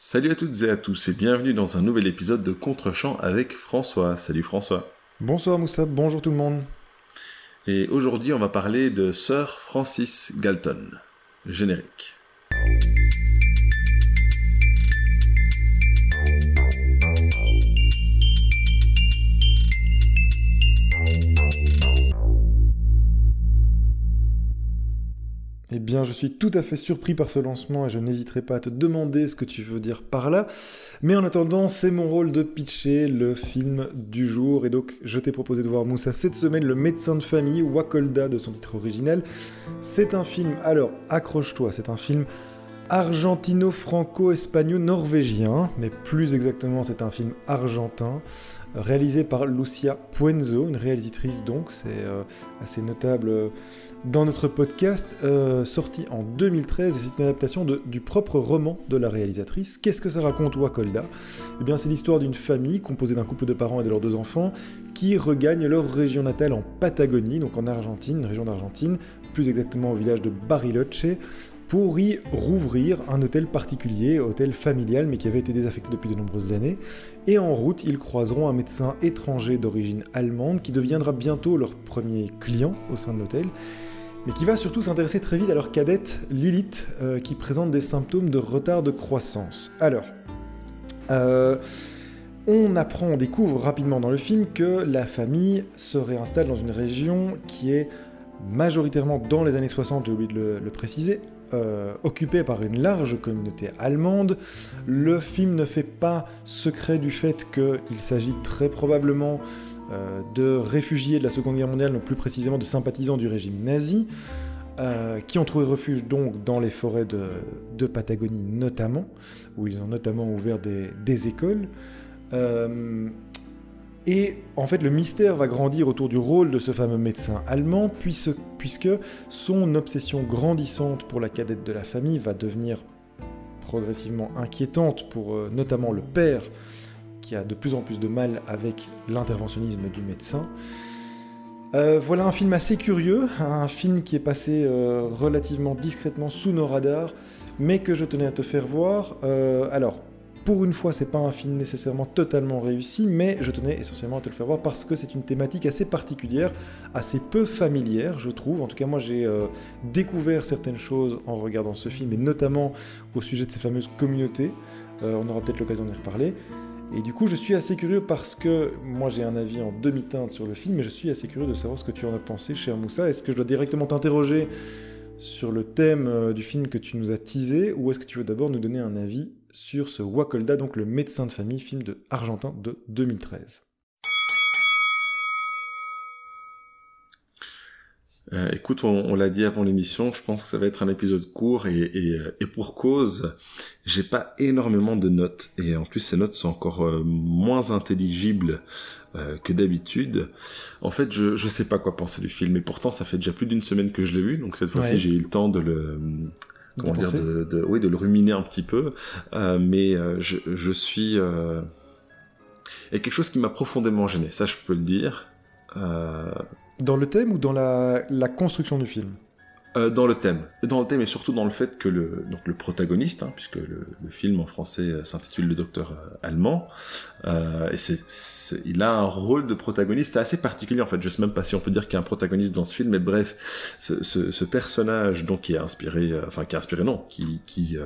Salut à toutes et à tous et bienvenue dans un nouvel épisode de Contre-champ avec François. Salut François. Bonsoir Moussa, bonjour tout le monde. Et aujourd'hui on va parler de Sir Francis Galton. Générique. Eh bien, je suis tout à fait surpris par ce lancement et je n'hésiterai pas à te demander ce que tu veux dire par là. Mais en attendant, c'est mon rôle de pitcher le film du jour. Et donc, je t'ai proposé de voir Moussa cette semaine, Le médecin de famille, Wakolda de son titre originel. C'est un film, alors accroche-toi, c'est un film argentino-franco-espagnol-norvégien, mais plus exactement, c'est un film argentin réalisé par Lucia Puenzo, une réalisatrice donc, c'est euh, assez notable euh, dans notre podcast, euh, sorti en 2013, et c'est une adaptation du propre roman de la réalisatrice. Qu'est-ce que ça raconte Wakolda Eh bien c'est l'histoire d'une famille composée d'un couple de parents et de leurs deux enfants qui regagnent leur région natale en Patagonie, donc en Argentine, une région d'Argentine, plus exactement au village de Bariloche, pour y rouvrir un hôtel particulier, hôtel familial, mais qui avait été désaffecté depuis de nombreuses années. Et en route, ils croiseront un médecin étranger d'origine allemande qui deviendra bientôt leur premier client au sein de l'hôtel, mais qui va surtout s'intéresser très vite à leur cadette Lilith, euh, qui présente des symptômes de retard de croissance. Alors, euh, on apprend, on découvre rapidement dans le film que la famille se réinstalle dans une région qui est majoritairement dans les années 60, j'ai oublié de le préciser, euh, occupé par une large communauté allemande. Le film ne fait pas secret du fait qu'il s'agit très probablement euh, de réfugiés de la Seconde Guerre mondiale, non plus précisément de sympathisants du régime nazi, euh, qui ont trouvé refuge donc dans les forêts de, Patagonie notamment, où ils ont notamment ouvert des écoles. Et en fait, le mystère va grandir autour du rôle de ce fameux médecin allemand, puisque son obsession grandissante pour la cadette de la famille va devenir progressivement inquiétante pour euh, notamment le père, qui a de plus en plus de mal avec l'interventionnisme du médecin. Euh, voilà un film assez curieux, un film qui est passé euh, relativement discrètement sous nos radars, mais que je tenais à te faire voir. alors, pour une fois, c'est pas un film nécessairement totalement réussi, mais je tenais essentiellement à te le faire voir parce que c'est une thématique assez particulière, assez peu familière, je trouve. En tout cas, moi, j'ai euh, découvert certaines choses en regardant ce film, et notamment au sujet de ces fameuses communautés. Euh, on aura peut-être l'occasion d'y reparler. Et du coup, je suis assez curieux parce que moi j'ai un avis en demi-teinte sur le film, mais je suis assez curieux de savoir ce que tu en as pensé, cher Moussa. Est-ce que je dois directement t'interroger sur le thème euh, du film que tu nous as teasé, ou est-ce que tu veux d'abord nous donner un avis sur ce Wakolda, donc le médecin de famille, film de argentin de 2013. Euh, écoute, on, l'a dit avant l'émission, je pense que ça va être un épisode court et, et, pour cause, j'ai pas énormément de notes et en plus ces notes sont encore euh, moins intelligibles euh, que d'habitude. En fait, je je sais pas quoi penser du film et pourtant ça fait déjà plus d'une semaine que je l'ai vu, donc cette fois-ci j'ai eu le temps de le comment dire, de, de, oui, de le ruminer un petit peu. Euh, mais euh, je, je, suis... Euh... Et quelque chose qui m'a profondément gêné, ça je peux le dire. Euh... Dans le thème ou dans la, la construction du film? Euh, dans le thème, dans le thème et surtout dans le fait que le donc le protagoniste, hein, puisque le, le, film en français euh, s'intitule Le Docteur euh, allemand, et c'est, il a un rôle de protagoniste assez particulier en fait. Je sais même pas si on peut dire qu'il y a un protagoniste dans ce film, mais bref, ce, ce, ce personnage donc qui est inspiré, enfin qui est inspiré non, qui qui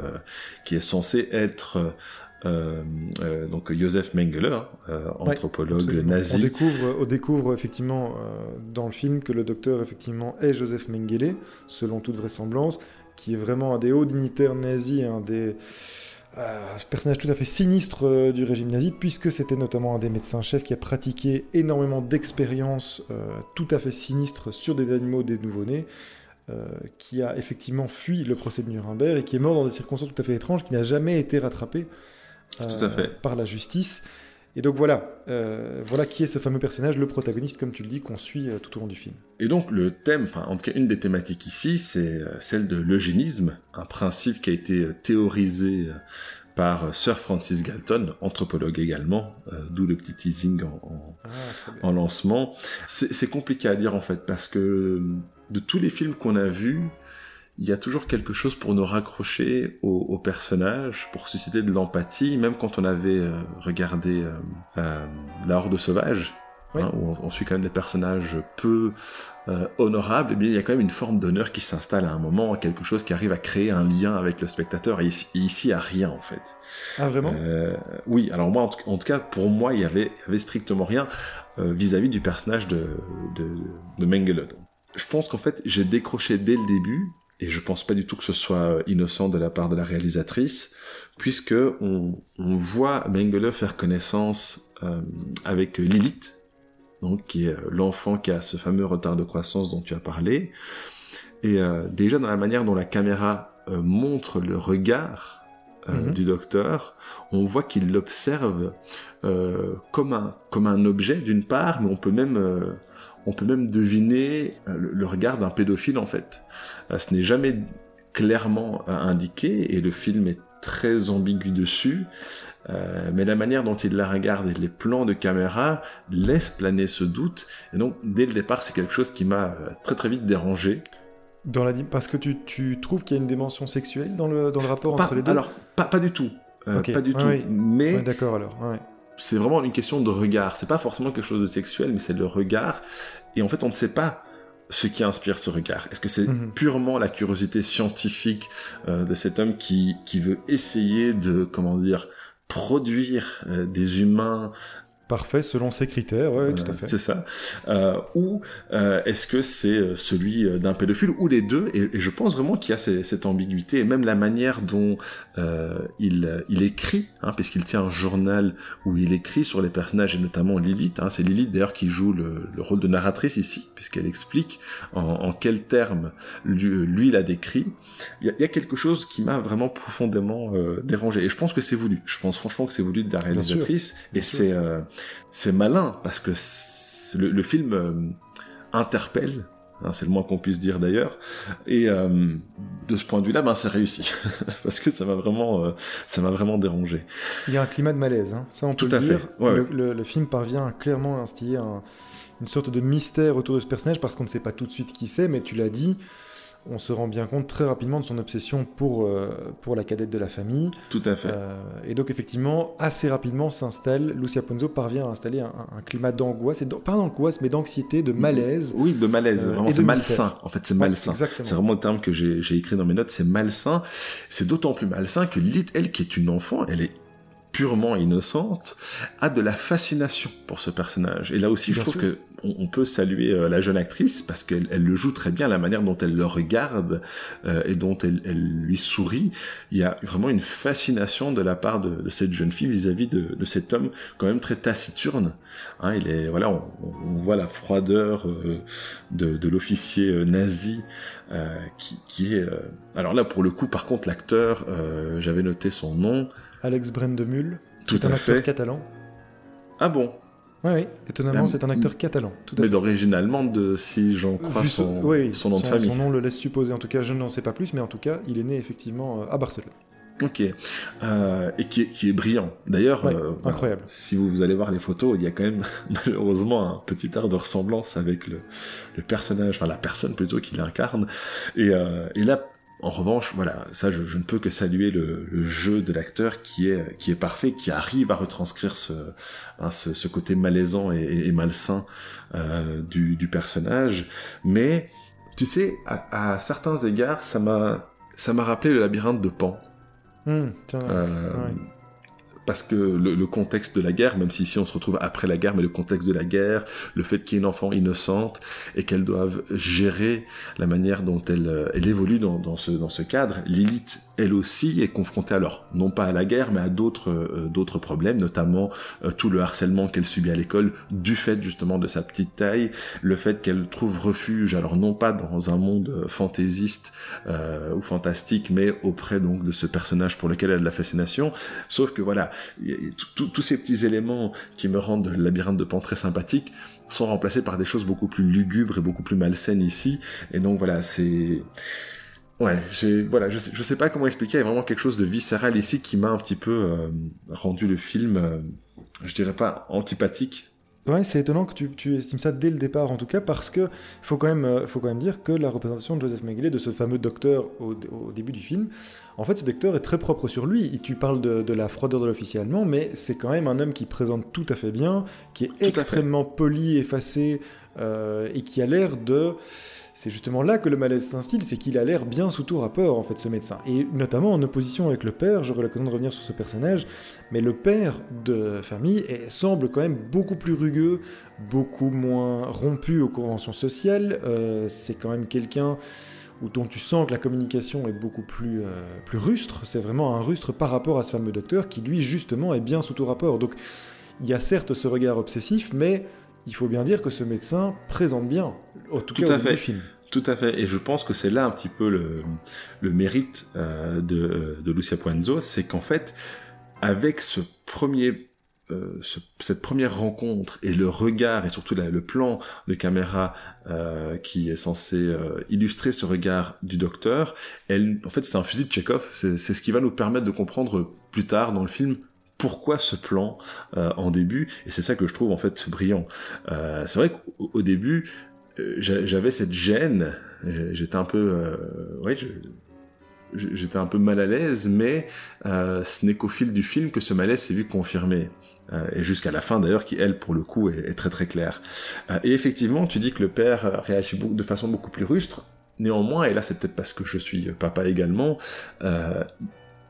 qui est censé être euh, euh, donc Joseph Mengele, hein, euh, anthropologue nazi. On découvre, on découvre effectivement dans le film que le docteur effectivement est Joseph Mengele, selon toute vraisemblance, qui est vraiment un des hauts dignitaires nazis, un des personnage tout à fait sinistre du régime nazi, puisque c'était notamment un des médecins-chefs qui a pratiqué énormément d'expériences tout à fait sinistres sur des animaux des nouveau-nés. qui a effectivement fui le procès de Nuremberg et qui est mort dans des circonstances tout à fait étranges, qui n'a jamais été rattrapé tout à fait. Euh, par la justice. Et donc voilà, euh, voilà qui est ce fameux personnage, le protagoniste, comme tu le dis, qu'on suit euh, tout au long du film. Et donc le thème, enfin en tout cas une des thématiques ici, c'est celle de l'eugénisme, un principe qui a été théorisé par Sir Francis Galton, anthropologue également, d'où le petit teasing en, en, ah, en lancement. C'est compliqué à dire en fait, parce que de tous les films qu'on a vus, il y a toujours quelque chose pour nous raccrocher au, au personnage, pour susciter de l'empathie, même quand on avait euh, regardé euh, euh, La Horde sauvage, Oui. hein, où on, on suit quand même des personnages peu euh, honorables, et bien il y a quand même une forme d'honneur qui s'installe à un moment, quelque chose qui arrive à créer un lien avec le spectateur, et ici, et ici a rien en fait. Ah, vraiment? Euh, oui, alors moi, en tout, en tout cas, pour moi, il y avait, il y avait strictement rien euh, vis-à-vis du personnage de, de, de Mengele. Je pense qu'en fait, j'ai décroché dès le début, et je pense pas du tout que ce soit euh, innocent de la part de la réalisatrice, puisque on, on voit Mengele faire connaissance euh, avec Lilith, donc qui est euh, l'enfant qui a ce fameux retard de croissance dont tu as parlé, et euh, déjà dans la manière dont la caméra euh, montre le regard euh, Mhm. du docteur, on voit qu'il l'observe euh, comme un comme un objet d'une part, mais on peut même euh, on peut même deviner euh, le, regard d'un pédophile en fait. Euh, ce n'est jamais clairement euh, indiqué et le film est très ambigu dessus, euh, mais la manière dont il la regarde et les plans de caméra laissent planer ce doute. Et donc dès le départ, c'est quelque chose qui m'a très très vite dérangé. Dans la... Parce que tu, tu trouves qu'il y a une dimension sexuelle dans le, dans le rapport Pas- entre les deux? alors pas pas du tout. Euh, Pas du tout. Mais Ouais, D'accord, alors. ouais. C'est vraiment une question de regard. C'est pas forcément quelque chose de sexuel, mais c'est le regard. Et en fait, on ne sait pas ce qui inspire ce regard. Est-ce que c'est Mhm. purement la curiosité scientifique euh, de cet homme qui, qui veut essayer de, comment dire, produire euh, des humains Parfait, selon ses critères, ouais, tout à euh, fait. C'est ça. Euh, ou euh, est-ce que c'est celui d'un pédophile ou les deux? Et, et je pense vraiment qu'il y a ces- cette ambiguïté et même la manière dont euh, il, il écrit, hein, puisqu'il tient un journal où il écrit sur les personnages et notamment Lilith. Hein, c'est Lilith d'ailleurs qui joue le, le rôle de narratrice ici, puisqu'elle explique en, en quels termes lui, lui l'a décrit. Il y, a, y a quelque chose qui m'a vraiment profondément euh, dérangé et je pense que c'est voulu. Je pense franchement que c'est voulu de la réalisatrice et bien c'est euh, c'est malin parce que le, le film euh, interpelle, hein, c'est le moins qu'on puisse dire d'ailleurs, et euh, de ce point de vue-là, ben c'est réussi parce que ça m'a vraiment, euh, ça m'a vraiment dérangé. Il y a un climat de malaise, hein. ça on Tout peut à le fait, dire. ouais, le, ouais. le- le film parvient à clairement instiller un- une sorte de mystère autour de ce personnage parce qu'on ne sait pas tout de suite qui c'est, mais tu l'as dit, on se rend bien compte très rapidement de son obsession pour, euh, pour la cadette de la famille. Tout à fait. Euh, et donc effectivement, assez rapidement s'installe, Lucia Ponzo parvient à installer un, un climat d'angoisse, et pas d'angoisse, mais d'anxiété, de malaise. Oui, de malaise. euh, vraiment, c'est malsain. En fait, c'est malsain. C'est vraiment le terme que j'ai écrit dans mes notes, c'est malsain. C'est d'autant plus malsain que Lilith, elle, qui est une enfant, elle est purement innocente, a de la fascination pour ce personnage. Et là aussi, je Bien trouve sûr. que on, on peut saluer euh, la jeune actrice parce qu'elle elle le joue très bien, la manière dont elle le regarde euh, et dont elle, elle lui sourit. Il y a vraiment une fascination de la part de, de cette jeune fille vis-à-vis de, de cet homme quand même très taciturne. Hein, il est voilà, on, on voit la froideur euh, de, de l'officier euh, nazi euh, qui, qui est. euh, Alors là, pour le coup, par contre, l'acteur, euh, j'avais noté son nom. Alex Brendemul, Tout c'est un acteur catalan. Ah bon, Oui, oui, étonnamment, c'est un acteur catalan, tout à mais fait. d'origine allemande, de, si j'en crois Vu son, ce- oui, son nom de famille. Son nom le laisse supposer, en tout cas, je n'en sais pas plus, mais en tout cas, il est né effectivement euh, à Barcelone. Ok. Euh, et qui est, qui est brillant. D'ailleurs, Ouais, euh, incroyable. si vous, vous allez voir les photos, il y a quand même malheureusement un petit air de ressemblance avec le, le personnage, enfin la personne plutôt qui l'incarne. Et, euh, et là, en revanche, voilà, ça je, je ne peux que saluer le, le jeu de l'acteur qui est qui est parfait, qui arrive à retranscrire ce hein, ce, ce côté malaisant et, et- et malsain euh, du, du personnage. Mais tu sais, à, à certains égards, ça m'a ça m'a rappelé le labyrinthe de Pan. Hum, tiens, Euh, ouais. Parce que le, le contexte de la guerre, même si ici on se retrouve après la guerre, mais le contexte de la guerre, le fait qu'il y ait une enfant innocente et qu'elle doive gérer la manière dont elle, euh, elle évolue dans, dans, ce, dans ce cadre, Lilith, elle aussi, est confrontée alors, non pas à la guerre, mais à d'autres euh, d'autres problèmes, notamment euh, tout le harcèlement qu'elle subit à l'école, du fait justement de sa petite taille, le fait qu'elle trouve refuge, alors non pas dans un monde fantaisiste euh, ou fantastique, mais auprès donc de ce personnage pour lequel elle a de la fascination, sauf que voilà, tous ces petits éléments qui me rendent le labyrinthe de Pan très sympathique sont remplacés par des choses beaucoup plus lugubres et beaucoup plus malsaines ici. Et donc voilà, c'est... Ouais, voilà, je sais, sais pas comment expliquer, il y a vraiment quelque chose de viscéral ici qui m'a un petit peu euh, rendu le film, euh, je dirais pas antipathique, Ouais, c'est étonnant que tu, tu, estimes ça dès le départ, en tout cas, parce que faut quand même, euh, faut quand même dire que la représentation de Joseph Mengele, de ce fameux docteur au, au, début du film, en fait, ce docteur est très propre sur lui. tu parles de, de la froideur de l'officier allemand, mais c'est quand même un homme qui présente tout à fait bien, qui est extrêmement poli, effacé, euh, et qui a l'air de c'est justement là que le malaise s'instille, c'est qu'il a l'air bien sous tout rapport, en fait, ce médecin. Et notamment en opposition avec le père, j'aurai l'occasion de revenir sur ce personnage, mais le père de famille semble quand même beaucoup plus rugueux, beaucoup moins rompu aux conventions sociales. Euh, c'est quand même quelqu'un dont tu sens que la communication est beaucoup plus, euh, plus rustre. C'est vraiment un rustre par rapport à ce fameux docteur qui, lui, justement, est bien sous tout rapport. Donc, il y a certes ce regard obsessif, mais il faut bien dire que ce médecin présente bien, en tout, cas à fait. film. Tout à fait, et je pense que c'est là un petit peu le, le mérite euh, de, de Lucia Puenzo, c'est qu'en fait, avec ce premier euh, ce, cette première rencontre et le regard et surtout la, le plan de caméra euh, qui est censé euh, illustrer ce regard du docteur, elle, en fait, c'est un fusil de Chekhov. C'est ce qui va nous permettre de comprendre plus tard dans le film pourquoi ce plan euh, en début et c'est ça que je trouve en fait brillant. Euh, c'est vrai qu'au début euh, j'avais cette gêne j'étais un peu j'étais un peu mal à l'aise mais ce n'est qu'au fil du film que ce malaise s'est vu confirmé. Et jusqu'à la fin d'ailleurs qui elle pour le coup est très très claire. Et effectivement tu dis que le père réagit de façon beaucoup plus rustre. Néanmoins et là c'est peut-être parce que je suis papa également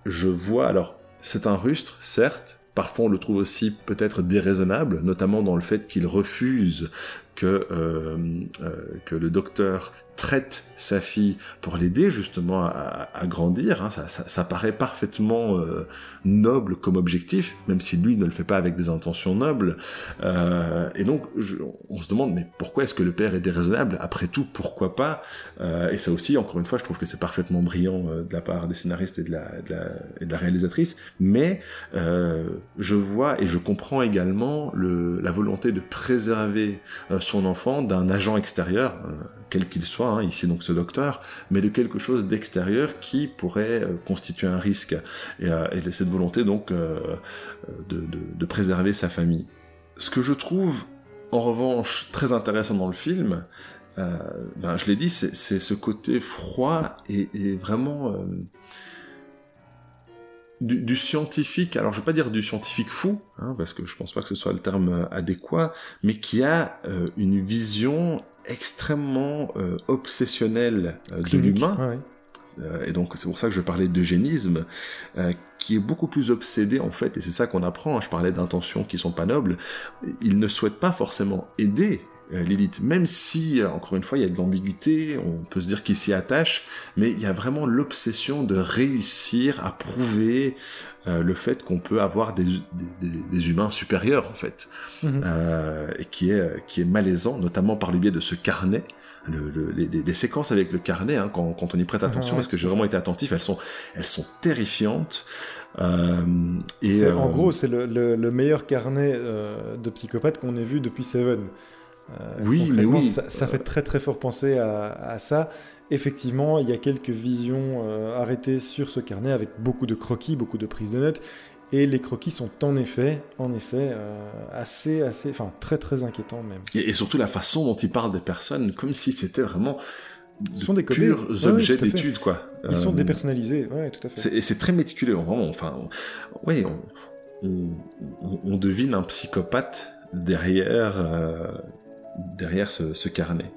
je vois alors c'est un rustre, certes, parfois on le trouve aussi peut-être déraisonnable, notamment dans le fait qu'il refuse que, euh, euh, que le docteur traite sa fille pour l'aider justement à, grandir. Hein. Ça, ça, paraît parfaitement euh, noble comme objectif, même si lui ne le fait pas avec des intentions nobles. Euh, et donc, on se demande, mais pourquoi est-ce que le père est déraisonnable? Après tout, pourquoi pas? Euh, Et ça aussi, encore une fois, je trouve que c'est parfaitement brillant de la part des scénaristes et de la, de la, et de la réalisatrice. Mais je vois et je comprends également le, la volonté de préserver son enfant d'un agent extérieur quel qu'il soit, hein, ici donc ce docteur, mais de quelque chose d'extérieur qui pourrait euh, constituer un risque. Et, euh, et cette volonté donc euh, de, préserver sa famille. Ce que je trouve en revanche très intéressant dans le film, ben, je l'ai dit, c'est ce côté froid et, et vraiment du, scientifique, alors je vais pas dire du scientifique fou, hein, parce que je pense pas que ce soit le terme adéquat, mais qui a une vision extrêmement euh, obsessionnel euh, de l'humain. Euh, et donc c'est pour ça que je parlais d'eugénisme, qui est beaucoup plus obsédé en fait, et c'est ça qu'on apprend, hein, je parlais d'intentions qui sont pas nobles, il ne souhaite pas forcément aider Lilith, même si, encore une fois, il y a de l'ambiguïté, on peut se dire qu'il s'y attache, mais il y a vraiment l'obsession de réussir à prouver euh, le fait qu'on peut avoir des, des, des, humains supérieurs en fait, mhm. euh, et qui est qui est malaisant, notamment par le biais de ce carnet. Le, le, les, les, séquences avec le carnet, hein, quand, quand, on y prête attention, parce que j'ai vraiment été attentif, elles sont, elles sont terrifiantes. Euh, et en gros, c'est le, le, meilleur carnet de psychopathe qu'on ait vu depuis Seven. Oui, mais oui. Ça, ça, fait très très fort penser à, à ça effectivement, il y a quelques visions euh, arrêtées sur ce carnet avec beaucoup de croquis, beaucoup de prises de notes. Et les croquis sont en effet, en effet, euh, assez, assez, enfin très très inquiétants même. Et, surtout la façon dont il parle des personnes, comme si c'était vraiment sont des purs objets d'étude, quoi. Ils sont euh, dépersonnalisés, ouais, tout à fait. Et c'est très méticuleux, vraiment. Enfin, oui, on, on, devine un psychopathe derrière, derrière ce, carnet.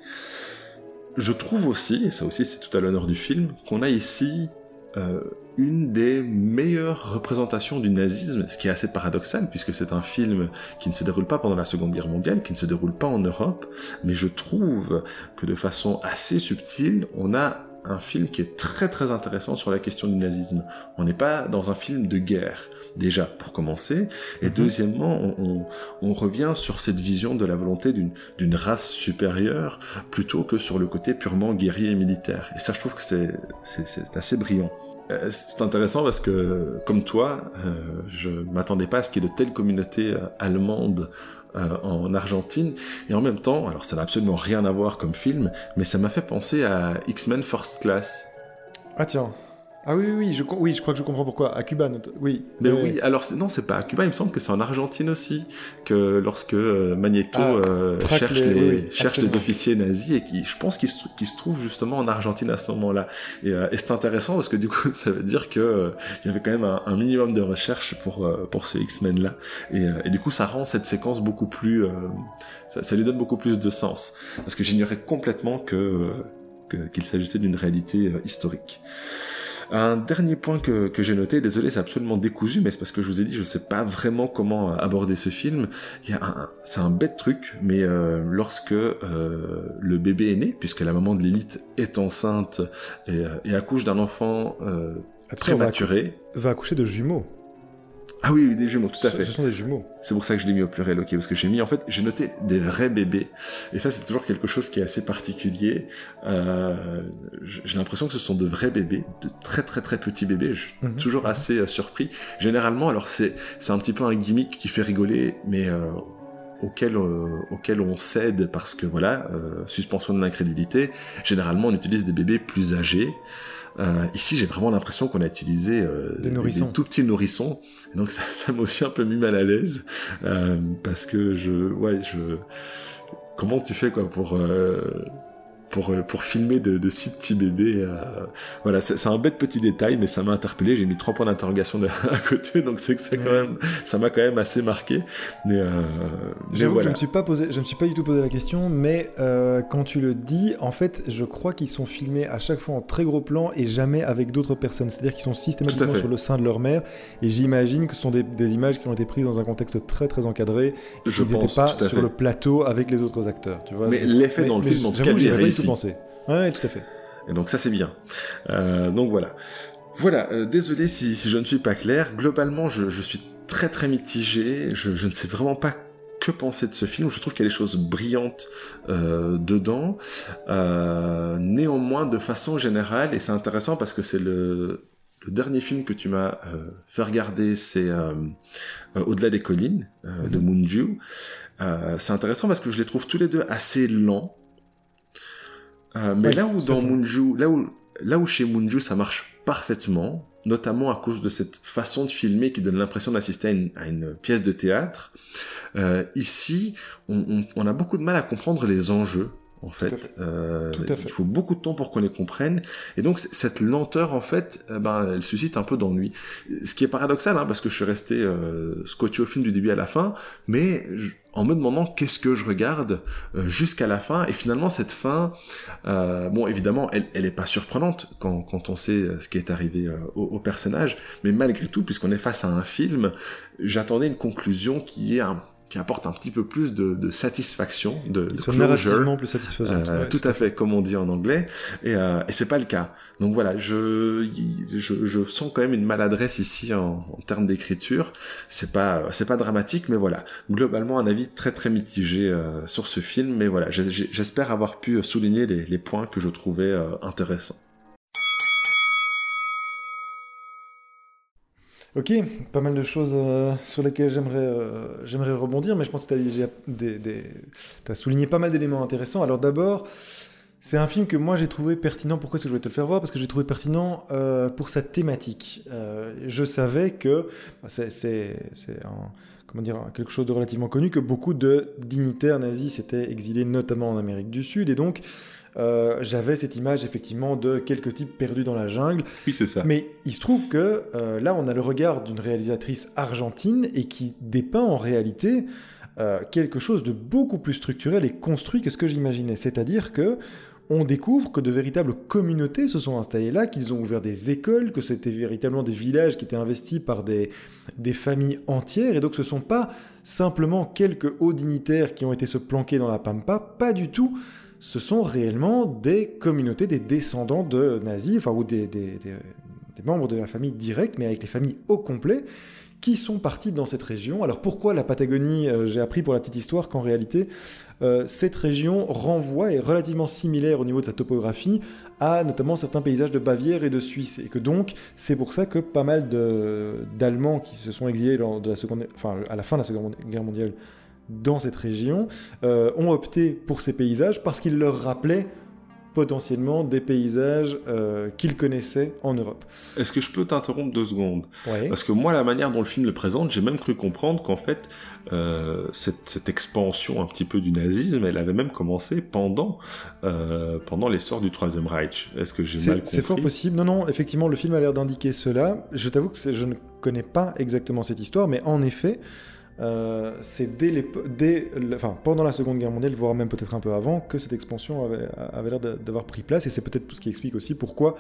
Je trouve aussi, et ça aussi c'est tout à l'honneur du film, qu'on a ici euh, une des meilleures représentations du nazisme, ce qui est assez paradoxal puisque c'est un film qui ne se déroule pas pendant la Seconde Guerre mondiale, qui ne se déroule pas en Europe, mais je trouve que de façon assez subtile, on a un film qui est très très intéressant sur la question du nazisme. On n'est pas dans un film de guerre, déjà pour commencer, et mhm. deuxièmement, on, on, revient sur cette vision de la volonté d'une race supérieure plutôt que sur le côté purement guerrier et militaire. Et ça, je trouve que c'est assez brillant. Euh, c'est intéressant parce que, comme toi, euh, je m'attendais pas à ce qu'il y ait de telles communautés euh, allemandes euh, en Argentine. Et en même temps, alors ça n'a absolument rien à voir comme film, mais ça m'a fait penser à X-Men First Class. Ah tiens. Ah oui, oui, je, oui, je crois que je comprends pourquoi. À Cuba, oui. Mais oui, alors non, c'est pas à Cuba, il me semble que c'est en Argentine aussi, que lorsque euh, Magneto ah, euh, cherche, les, cherche les officiers nazis, et qui, je pense qu'il se, se, trouve justement en Argentine à ce moment-là. Et, euh, et c'est intéressant parce que du coup, ça veut dire que il y avait quand même un, minimum de recherche pour, pour ce X-Men-là. Et, et, du coup, ça rend cette séquence beaucoup plus... Ça, ça, lui donne beaucoup plus de sens. Parce que j'ignorais complètement que qu'il s'agissait d'une réalité historique. Un dernier point que, que j'ai noté, désolé, c'est absolument décousu, mais c'est parce que je vous ai dit, je sais pas vraiment comment aborder ce film. Il y a un, c'est un bête truc, mais euh, lorsque euh, le bébé est né, puisque la maman de l'élite est enceinte et, euh, et accouche d'un enfant euh, prématuré, va accoucher de jumeaux. Ah oui, oui, des jumeaux, tout à fait. Ce sont des jumeaux. C'est pour ça que je l'ai mis au pluriel, ok, parce que j'ai mis, en fait, j'ai noté des vrais bébés, et ça, c'est toujours quelque chose qui est assez particulier. Euh, j'ai l'impression que ce sont de vrais bébés, de très très très petits bébés. Je suis mhm. toujours assez euh, surpris. Généralement, alors c'est c'est un petit peu un gimmick qui fait rigoler, mais euh, auquel, euh, auquel on cède parce que voilà, euh, suspension de l'incrédulité. Généralement, on utilise des bébés plus âgés. Euh, ici, j'ai vraiment l'impression qu'on a utilisé des, nourrissons. tout petits nourrissons. Donc ça, m'a aussi un peu mis mal à l'aise euh, parce que je, ouais, je, comment tu fais quoi pour euh, pour, euh, pour filmer de, de six petits bébés. Euh, voilà, c'est un bête petit détail, mais ça m'a interpellé. J'ai mis trois points d'interrogation à côté, donc c'est que c'est quand même, ça m'a quand même assez marqué. Mais, euh, mais voilà. je me suis pas posé, je me suis pas du tout posé la question, mais euh, quand tu le dis, en fait, je crois qu'ils sont filmés à chaque fois en très gros plan et jamais avec d'autres personnes. C'est-à-dire qu'ils sont systématiquement sur le sein de leur mère. Et j'imagine que ce sont des, des, images qui ont été prises dans un contexte très très encadré. Je ils n'étaient pas sur le plateau avec les autres acteurs. Tu vois. Mais l'effet dans le film, en tout cas, est réussi penser. Ouais, tout à fait. Et donc ça c'est bien. Euh, donc voilà. Voilà, euh, désolé si, si, je ne suis pas clair. Globalement, je, je suis très très mitigé. Je, je, ne sais vraiment pas que penser de ce film. Je trouve qu'il y a des choses brillantes euh, dedans. Néanmoins, de façon générale, et c'est intéressant parce que c'est le, le dernier film que tu m'as fait regarder, c'est Au-delà des collines de Moonju. c'est intéressant parce que je les trouve tous les deux assez lents. Euh, mais là où dans Munju, là où, là où chez Munju ça marche parfaitement, notamment à cause de cette façon de filmer qui donne l'impression d'assister à une, à une, pièce de théâtre, euh, ici on, on, on, a beaucoup de mal à comprendre les enjeux en fait. Euh, il faut beaucoup de temps pour qu'on les comprenne. Et donc cette lenteur, en fait, euh, ben, elle suscite un peu d'ennui. Ce qui est paradoxal, hein, parce que je suis resté euh, scotché au film du début à la fin, mais je, en me demandant qu'est-ce que je regarde euh, jusqu'à la fin. Et finalement, cette fin, euh, bon, évidemment, elle, elle est pas surprenante quand, quand on sait ce qui est arrivé au, au, personnage, mais malgré tout, puisqu'on est face à un film, j'attendais une conclusion qui est un qui apporte un petit peu plus de, de satisfaction, de, de closure. plus satisfaisant. Euh, ouais, tout, tout, à fait, comme on dit en anglais. Et, euh, et c'est pas le cas. Donc voilà, je, je, je, sens quand même une maladresse ici en, en termes d'écriture. C'est pas, c'est pas dramatique, mais voilà. Globalement, un avis très très mitigé euh, sur ce film. Mais voilà, j'espère avoir pu souligner les, les, points que je trouvais euh, intéressants. Ok, pas mal de choses euh, sur lesquelles j'aimerais euh, j'aimerais rebondir, mais je pense que tu as, souligné pas mal d'éléments intéressants. Alors d'abord, c'est un film que moi j'ai trouvé pertinent. Pourquoi est-ce que je voulais te le faire voir? Parce que j'ai trouvé pertinent euh, pour sa thématique. Je savais que bah, c'est comment dire quelque chose de relativement connu que beaucoup de dignitaires nazis s'étaient exilés, notamment en Amérique du Sud, et donc euh, j'avais cette image effectivement de quelques types perdus dans la jungle. Oui, c'est ça. Mais il se trouve que euh, là, on a le regard d'une réalisatrice argentine et qui dépeint en réalité euh, quelque chose de beaucoup plus structurel et construit que ce que j'imaginais. C'est-à-dire que on découvre que de véritables communautés se sont installées là, qu'ils ont ouvert des écoles, que c'était véritablement des villages qui étaient investis par des, des familles entières, et donc ce ne sont pas simplement quelques hauts dignitaires qui ont été se planquer dans la pampa, pas du tout ce sont réellement des communautés, des descendants de nazis, ou des, membres de la famille directe, mais avec les familles au complet, qui sont partis dans cette région. Alors pourquoi la Patagonie euh, J'ai appris pour la petite histoire qu'en réalité, euh, cette région renvoie, est relativement similaire au niveau de sa topographie, à notamment certains paysages de Bavière et de Suisse. Et que donc, c'est pour ça que pas mal d'Allemands qui se sont exilés à la fin de la Seconde Guerre mondiale dans cette région euh, ont opté pour ces paysages parce qu'ils leur rappelaient potentiellement des paysages euh, qu'il connaissait en Europe. Est-ce que je peux t'interrompre deux secondes? Ouais. Parce que moi, la manière dont le film le présente, j'ai même cru comprendre qu'en fait, euh, cette, cette expansion un petit peu du nazisme, elle avait même commencé pendant, euh, pendant l'essor du Troisième Reich. Est-ce que j'ai mal compris c'est fort possible. Non, non, effectivement, le film a l'air d'indiquer cela. Je t'avoue que je ne connais pas exactement cette histoire, mais en effet, euh, c'est dès, l'épo- dès le- enfin, pendant la Seconde Guerre mondiale, voire même peut-être un peu avant, que cette expansion avait, avait l'air d'a- d'avoir pris place. Et c'est peut-être tout ce qui explique aussi pourquoi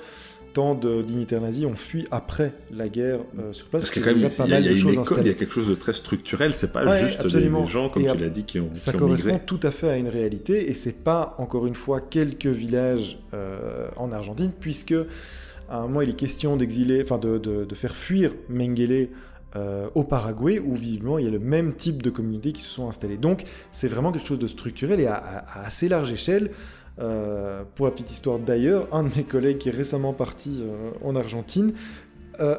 tant de dignitaires nazis ont fui après la guerre euh, sur place. Parce qu'il y a quand même pas il y a, mal il y a de une choses école, il y a quelque chose de très structurel. C'est pas Ouais, juste des, gens, comme Et tu l'as dit, qui ont, Ça qui ont correspond migré. tout à fait à une réalité, et c'est pas encore une fois quelques villages euh, en Argentine, puisque à un moment il est question d'exiler, enfin de, de- de faire fuir Mengele euh, au Paraguay, où visiblement il y a le même type de communautés qui se sont installées. Donc c'est vraiment quelque chose de structurel et à, à- à assez large échelle. Euh, pour la petite histoire d'ailleurs, un de mes collègues qui est récemment parti euh, en Argentine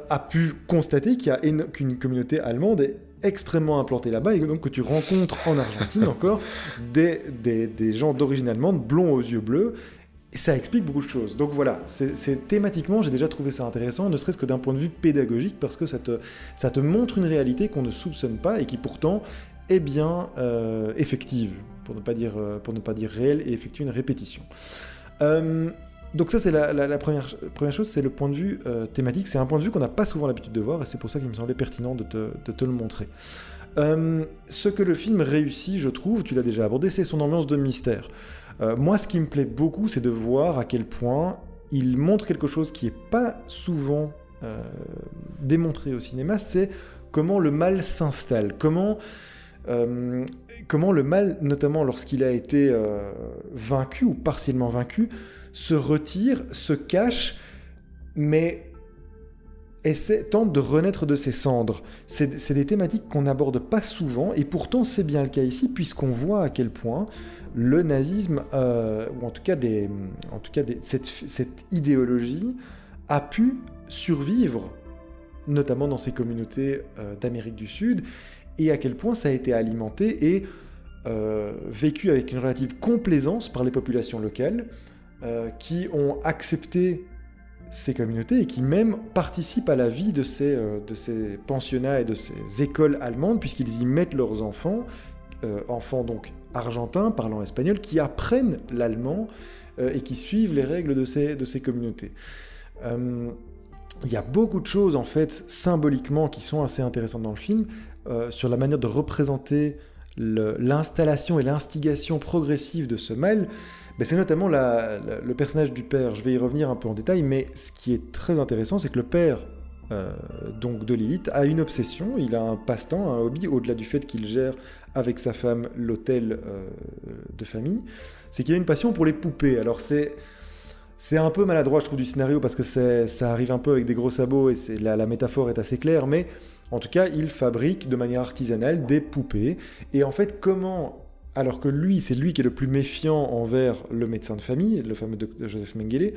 a pu constater qu'il y a qu'une communauté allemande est extrêmement implantée là-bas et donc que tu rencontres en Argentine encore des, des, des gens d'origine allemande, blonds aux yeux bleus. Ça explique beaucoup de choses. Donc voilà, c'est thématiquement, j'ai déjà trouvé ça intéressant, ne serait-ce que d'un point de vue pédagogique, parce que ça te, montre une réalité qu'on ne soupçonne pas et qui pourtant est bien euh, effective, pour ne, pas dire, euh, pour ne pas dire réelle, et effectue une répétition. Euh, donc ça, c'est la, première, chose, c'est le point de vue thématique. C'est un point de vue qu'on n'a pas souvent l'habitude de voir, et c'est pour ça qu'il me semblait pertinent de te, le montrer. Ce que le film réussit, je trouve, tu l'as déjà abordé, c'est son ambiance de mystère. Euh, moi, ce qui me plaît beaucoup, c'est de voir à quel point il montre quelque chose qui n'est pas souvent euh, démontré au cinéma, c'est comment le mal s'installe, comment, euh, comment le mal, notamment lorsqu'il a été vaincu ou partiellement vaincu, se retire, se cache, mais essaie, tente de renaître de ses cendres. C'est des thématiques qu'on n'aborde pas souvent, et pourtant c'est bien le cas ici, puisqu'on voit à quel point le nazisme, euh, ou en tout cas, cette, idéologie, a pu survivre, notamment dans ces communautés euh, d'Amérique du Sud, et à quel point ça a été alimenté et euh, vécu avec une relative complaisance par les populations locales, qui ont accepté ces communautés et qui même participent à la vie de ces, euh, de ces pensionnats et de ces écoles allemandes, puisqu'ils y mettent leurs enfants, euh, enfants donc argentins parlant espagnol, qui apprennent l'allemand euh, et qui suivent les règles de ces, de ces communautés. Il y a beaucoup de choses en fait symboliquement qui sont assez intéressantes dans le film sur la manière de représenter l'installation et l'instigation progressive de ce mal. C'est notamment le personnage du père. Je vais y revenir un peu en détail, mais ce qui est très intéressant, c'est que le père euh, donc de Lilith a une obsession, il a un passe-temps, un hobby, au-delà du fait qu'il gère avec sa femme l'hôtel euh, de famille, c'est qu'il a une passion pour les poupées. Alors c'est c'est un peu maladroit, je trouve, du scénario parce que ça arrive un peu avec des gros sabots et la métaphore est assez claire, mais en tout cas, il fabrique de manière artisanale des poupées. Et en fait, comment, alors que lui, c'est lui qui est le plus méfiant envers le médecin de famille, le fameux doc- Joseph Mengele,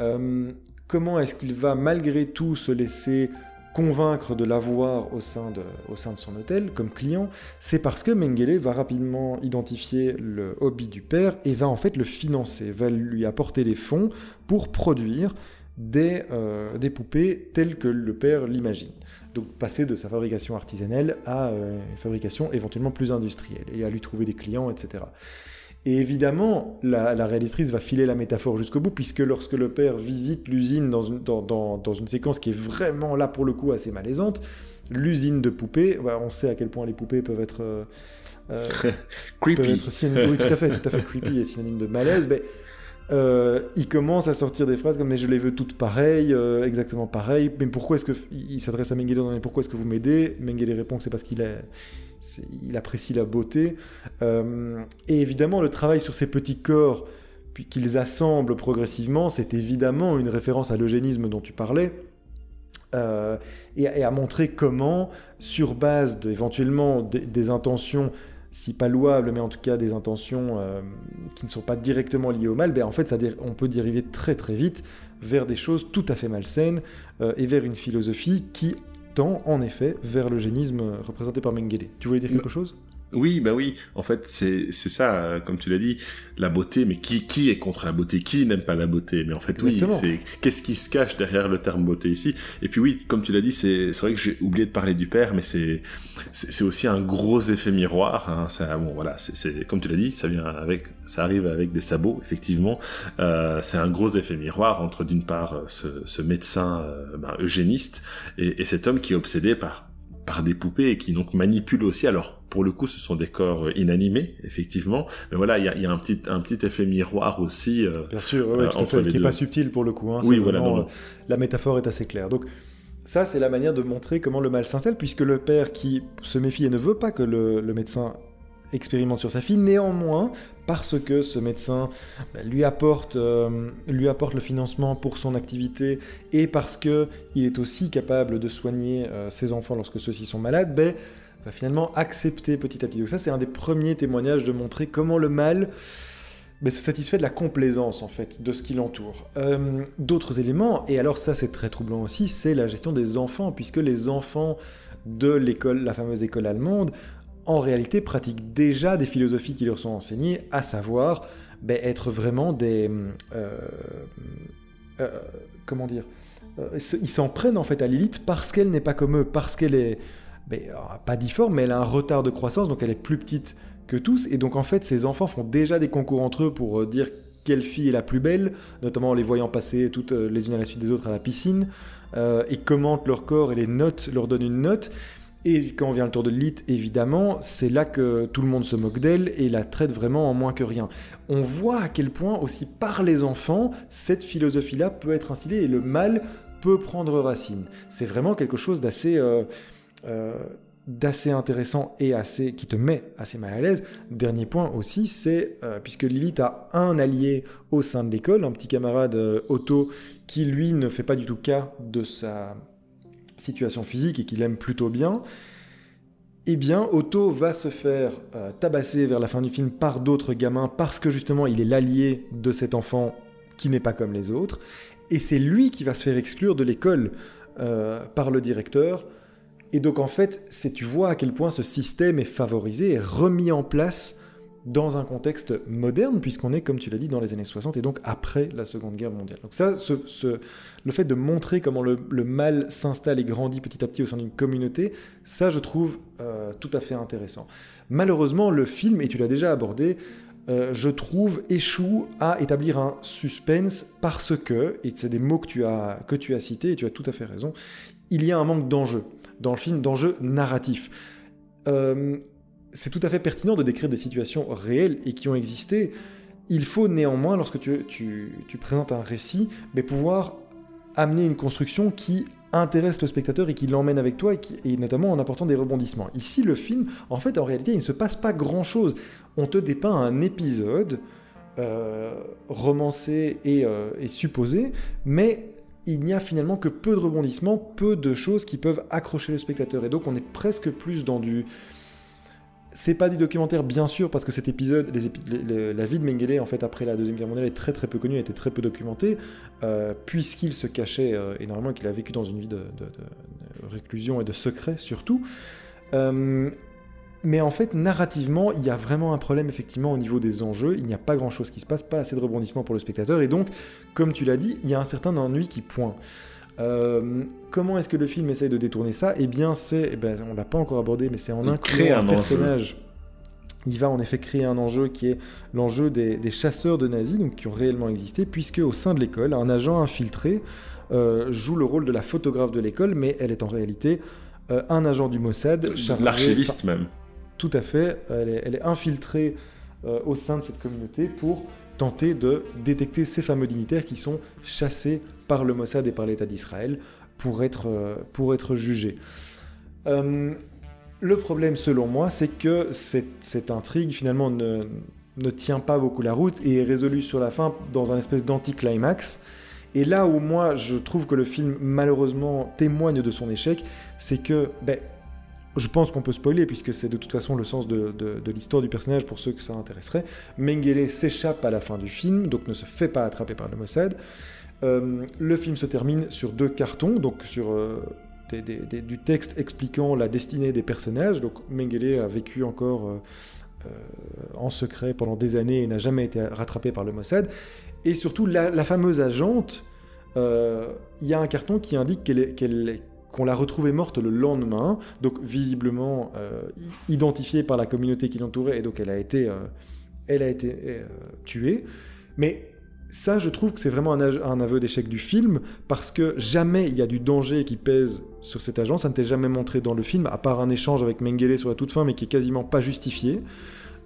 euh, comment est-ce qu'il va malgré tout se laisser convaincre de l'avoir au, sein de- au sein de son hôtel comme client, c'est parce que Mengele va rapidement identifier le hobby du père et va en fait le financer, va lui apporter les fonds pour produire des, euh, des poupées telles que le père l'imagine. Donc passer de sa fabrication artisanale à euh, une fabrication éventuellement plus industrielle et à lui trouver des clients, etc. Et évidemment, la, la réalisatrice va filer la métaphore jusqu'au bout, puisque lorsque le père visite l'usine dans une, dans, dans- dans une séquence qui est vraiment là pour le coup assez malaisante, l'usine de poupées, bah, on sait à quel point les poupées peuvent être, euh, euh, Creepy. être synonymes- oui, tout à fait, tout à fait creepy et synonyme de malaise. Mais euh, il commence à sortir des phrases comme mais je les veux toutes pareilles, euh, exactement pareilles. Mais pourquoi est-ce que il s'adresse à Mengele mais pourquoi est-ce que vous m'aidez? Mengele répond que c'est parce qu'il apprécie la beauté. Euh, et évidemment, le travail sur ces petits corps, puis qu'ils assemblent progressivement, c'est évidemment une référence à l'eugénisme dont tu parlais. Et, à montrer comment, sur base éventuellement des intentions, si pas louables, mais en tout cas des intentions euh, qui ne sont pas directement liées au mal, ben en fait, ça, on peut dériver très très vite vers des choses tout à fait malsaines euh, et vers une philosophie qui tend en effet vers l'eugénisme représenté par Mengele. Tu voulais dire quelque chose? Oui, bah oui. En fait, c'est c'est ça, euh, comme tu l'as dit, la beauté. Mais qui qui est contre la beauté? Qui n'aime pas la beauté? Mais en fait, oui, c'est qu'est-ce qui se cache derrière le terme beauté ici? Et puis oui, comme tu l'as dit, c'est c'est vrai que j'ai oublié de parler du père, mais c'est c'est aussi un gros effet miroir. Hein. Ça, bon, voilà, c'est comme tu l'as dit, ça vient avec, ça arrive avec des sabots, effectivement. Euh, c'est un gros effet miroir entre d'une part ce, ce médecin euh, ben, eugéniste et, et cet homme qui est obsédé par par des poupées et qui donc manipulent aussi. Alors pour le coup, ce sont des corps inanimés, effectivement. Mais voilà, il y a, y a, un petit un petit effet miroir aussi. Euh, Bien sûr, oui, euh, qui n'est pas subtil pour le coup. Hein, oui, voilà. Euh, la métaphore est assez claire. Donc ça, c'est la manière de montrer comment le mal s'installe, puisque le père qui se méfie et ne veut pas que le, le médecin expérimente sur sa fille. Néanmoins, parce que ce médecin bah, lui, apporte, euh, lui apporte le financement pour son activité et parce qu'il est aussi capable de soigner euh, ses enfants lorsque ceux-ci sont malades, ben, va finalement accepter petit à petit. Donc ça, c'est un des premiers témoignages de montrer comment le mal ben, se satisfait de la complaisance en fait de ce qui l'entoure. Euh, d'autres éléments, et alors ça c'est très troublant aussi, c'est la gestion des enfants, puisque les enfants de l'école, la fameuse école allemande, en réalité pratiquent déjà des philosophies qui leur sont enseignées, à savoir ben, être vraiment des... Euh, euh, comment dire euh, Ils s'en prennent en fait à l'élite parce qu'elle n'est pas comme eux, parce qu'elle est... Ben, pas difforme, mais elle a un retard de croissance, donc elle est plus petite que tous, et donc en fait ces enfants font déjà des concours entre eux pour dire quelle fille est la plus belle, notamment en les voyant passer toutes les unes à la suite des autres à la piscine, et commentent leur corps et les notes, leur donnent une note. Et quand vient le tour de l'élite, évidemment, c'est là que tout le monde se moque d'elle et la traite vraiment en moins que rien. On voit à quel point aussi par les enfants, cette philosophie-là peut être instillée et le mal peut prendre racine. C'est vraiment quelque chose d'assez... Euh, euh, d'assez intéressant et assez qui te met assez mal à l'aise. Dernier point aussi, c'est euh, puisque Lilith a un allié au sein de l'école, un petit camarade Otto qui lui ne fait pas du tout cas de sa situation physique et qu'il aime plutôt bien, eh bien, Otto va se faire euh, tabasser vers la fin du film par d'autres gamins parce que justement il est l'allié de cet enfant qui n'est pas comme les autres. Et c'est lui qui va se faire exclure de l'école euh, par le directeur. Et donc en fait, c'est tu vois à quel point ce système est favorisé et remis en place dans un contexte moderne, puisqu'on est, comme tu l'as dit, dans les années 60 et donc après la Seconde Guerre mondiale. Donc ça, le fait de montrer comment le, mal s'installe et grandit petit à petit au sein d'une communauté, ça, je trouve euh, tout à fait intéressant. Malheureusement, le film, et tu l'as déjà abordé, euh, je trouve, échoue à établir un suspense parce que, et c'est des mots que tu, as, que tu as cités, et tu as tout à fait raison, il y a un manque d'enjeu dans le film, d'enjeu narratif. Euh, c'est tout à fait pertinent de décrire des situations réelles et qui ont existé. Il faut néanmoins, lorsque tu, présentes un récit, pouvoir amener une construction qui intéresse le spectateur et qui l'emmène avec toi, et, notamment en apportant des rebondissements. Ici, le film, en fait, en réalité, il ne se passe pas grand-chose. On te dépeint un épisode euh, romancé euh, et supposé, mais il n'y a finalement que peu de rebondissements, peu de choses qui peuvent accrocher le spectateur. Et donc, on est presque plus dans du c'est pas du documentaire, bien sûr, parce que cet épisode, la vie de Mengele, en fait, après la Deuxième Guerre mondiale, est très très peu connue, a été très peu documentée, euh, puisqu'il se cachait euh, énormément qu'il a vécu dans une vie de, réclusion et de secret, surtout. Euh, mais en fait, narrativement, il y a vraiment un problème, effectivement, au niveau des enjeux. Il n'y a pas grand-chose qui se passe, pas assez de rebondissements pour le spectateur, et donc, comme tu l'as dit, il y a un certain ennui qui pointe. Euh, comment est-ce que le film essaye de détourner ça? Eh bien, c'est, eh ben, on l'a pas encore abordé, mais c'est en incluant un, personnage. Il va en effet créer un enjeu qui est l'enjeu des, chasseurs de nazis, donc qui ont réellement existé, puisque au sein de l'école, un agent infiltré euh, joue le rôle de la photographe de l'école, mais elle est en réalité euh, un agent du Mossad. L'archiviste même. Tout à fait. Elle est, elle est infiltrée au sein de cette communauté pour tenter de détecter ces fameux dignitaires qui sont chassés par le Mossad et par l'État d'Israël pour être, euh, pour jugés. Euh, le problème, selon moi, c'est que cette, intrigue, finalement, ne, ne, tient pas beaucoup la route et est résolue sur la fin dans un espèce d'anticlimax. Et là où moi, je trouve que le film, malheureusement, témoigne de son échec, c'est que, ben, je pense qu'on peut spoiler, puisque c'est de toute façon le sens de, l'histoire du personnage pour ceux que ça intéresserait. Mengele s'échappe à la fin du film, donc ne se fait pas attraper par le Mossad. Euh, le film se termine sur deux cartons, donc sur euh, du texte expliquant la destinée des personnages. Donc Mengele a vécu encore euh, en secret pendant des années et n'a jamais été rattrapé par le Mossad. Et surtout, la, fameuse agente, il y a un carton qui indique qu'elle qu'on l'a retrouvée morte le lendemain, donc visiblement identifiée par la communauté qui l'entourait, et donc elle a été, elle a été tuée. Mais ça, je trouve que c'est vraiment un, aveu d'échec du film, parce que jamais il y a du danger qui pèse sur cet agent, ça ne t'est jamais montré dans le film, à part un échange avec Mengele sur la toute fin, mais qui est quasiment pas justifié.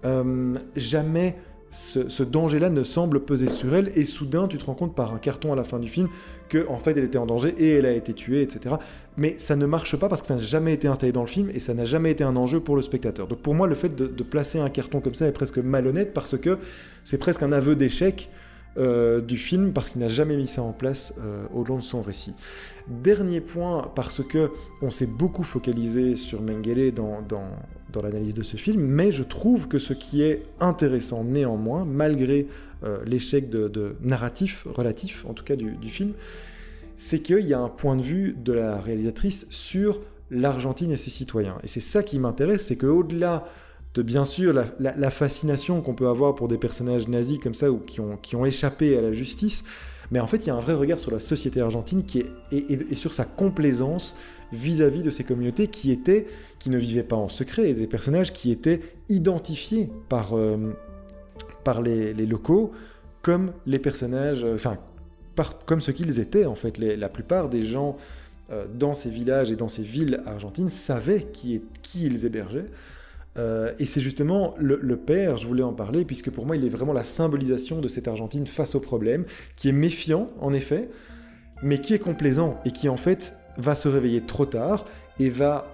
Euh, jamais ce, danger-là ne semble peser sur elle, et soudain tu te rends compte par un carton à la fin du film que en fait elle était en danger et elle a été tuée, etc. Mais ça ne marche pas parce que ça n'a jamais été installé dans le film et ça n'a jamais été un enjeu pour le spectateur. Donc pour moi le fait de, de placer un carton comme ça est presque malhonnête parce que c'est presque un aveu d'échec euh, du film parce qu'il n'a jamais mis ça en place euh, au long de son récit. Dernier point, parce que on s'est beaucoup focalisé sur Mengele dans, dans, l'analyse de ce film, mais je trouve que ce qui est intéressant néanmoins, malgré euh, l'échec de, narratif relatif, en tout cas du, du film, c'est qu'il y a un point de vue de la réalisatrice sur l'Argentine et ses citoyens. Et c'est ça qui m'intéresse, c'est qu'au-delà bien sûr la, fascination qu'on peut avoir pour des personnages nazis comme ça ou qui ont, qui ont échappé à la justice, mais en fait il y a un vrai regard sur la société argentine est, et, sur sa complaisance vis-à-vis de ces communautés qui étaient, qui ne vivaient pas en secret, et des personnages qui étaient identifiés par, euh, par les, locaux comme les personnages, euh, enfin comme ce qu'ils étaient en fait. la plupart des gens euh, dans ces villages et dans ces villes argentines savaient qui, qui ils hébergeaient. Euh, et c'est justement le, père, je voulais en parler, puisque pour moi il est vraiment la symbolisation de cette Argentine face au problème, qui est méfiant en effet, mais qui est complaisant et qui en fait va se réveiller trop tard et va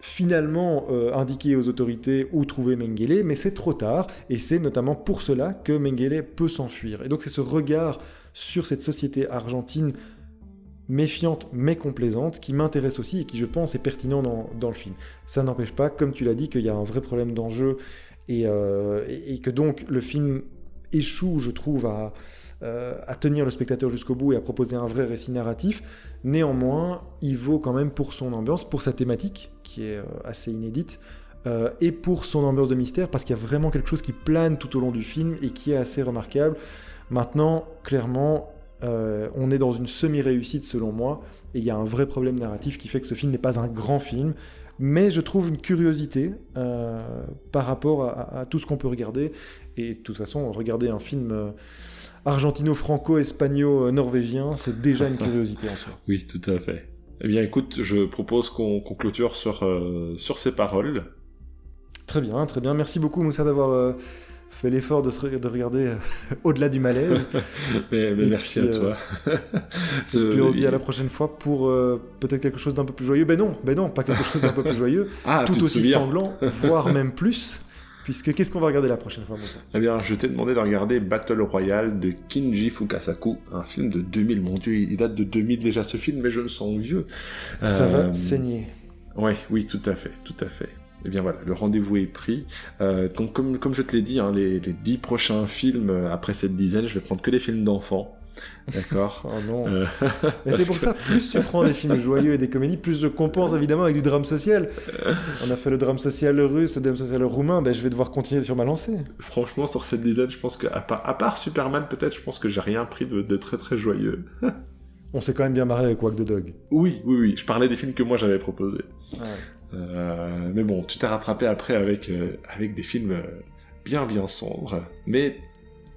finalement euh, indiquer aux autorités où trouver Mengele, mais c'est trop tard, et c'est notamment pour cela que Mengele peut s'enfuir. Et donc c'est ce regard sur cette société argentine méfiante mais complaisante qui m'intéresse aussi et qui je pense est pertinent dans, le film. Ça n'empêche pas, comme tu l'as dit, qu'il y a un vrai problème d'enjeu et, euh, et, que donc le film échoue, je trouve, à, euh, à tenir le spectateur jusqu'au bout et à proposer un vrai récit narratif. Néanmoins, il vaut quand même pour son ambiance, pour sa thématique, qui est euh, assez inédite, et pour son ambiance de mystère, parce qu'il y a vraiment quelque chose qui plane tout au long du film et qui est assez remarquable. Maintenant, clairement, euh, on est dans une semi-réussite selon moi, et il y a un vrai problème narratif qui fait que ce film n'est pas un grand film, mais je trouve une curiosité euh, par rapport à, tout ce qu'on peut regarder, et de toute façon, regarder un film euh, argentino-franco-espagnol-norvégien, c'est déjà une curiosité en soi. Oui, tout à fait. Eh bien écoute, je propose qu'on clôture sur, sur ces paroles. Très bien, très bien. Merci beaucoup Moussa d'avoir fait l'effort de, de regarder euh, au-delà du malaise. mais, merci à toi. Euh, et puis on se dit à la prochaine fois pour euh, peut-être quelque chose d'un peu plus joyeux. Ben non, ben non, pas quelque chose d'un peu plus joyeux, ah, tout aussi sanglant, voire même plus. Puisque qu'est-ce qu'on va regarder la prochaine fois, Moussa? Eh bien, je t'ai demandé de regarder Battle Royale de Kinji Fukasaku, un film de 2000. Mon Dieu, il date de 2000 déjà ce film, mais je me sens vieux. Ça va saigner. Ouais, oui, tout à fait, tout à fait. Eh bien voilà, le rendez-vous est pris. Euh, donc comme, comme je te l'ai dit, hein, les, dix prochains films euh, après cette dizaine, je vais prendre que des films d'enfants. D'accord Oh non euh, Mais c'est pour ça, plus tu prends des films joyeux et des comédies, plus je compense évidemment avec du drame social. On a fait le drame social russe, le drame social roumain, ben, je vais devoir continuer sur ma lancée. Franchement, sur cette dizaine, je pense qu'à part, à part Superman peut-être, je pense que j'ai rien pris de, de très très joyeux. On s'est quand même bien marré avec Walk the Dog. Oui, oui, oui. Je parlais des films que moi j'avais proposés. Euh, mais bon, tu t'es rattrapé après avec, euh, avec des films euh, bien bien sombres. Mais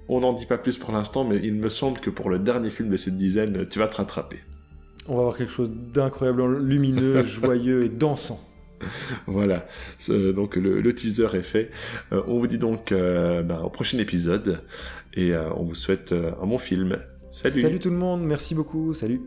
on n'en dit pas plus pour l'instant, mais il me semble que pour le dernier film de cette dizaine, tu vas te rattraper. On va avoir quelque chose d'incroyablement lumineux, joyeux et dansant. Voilà, donc le, teaser est fait. on vous dit donc ben, au prochain épisode et on vous souhaite un bon film. Salut. Tout le monde, merci beaucoup, salut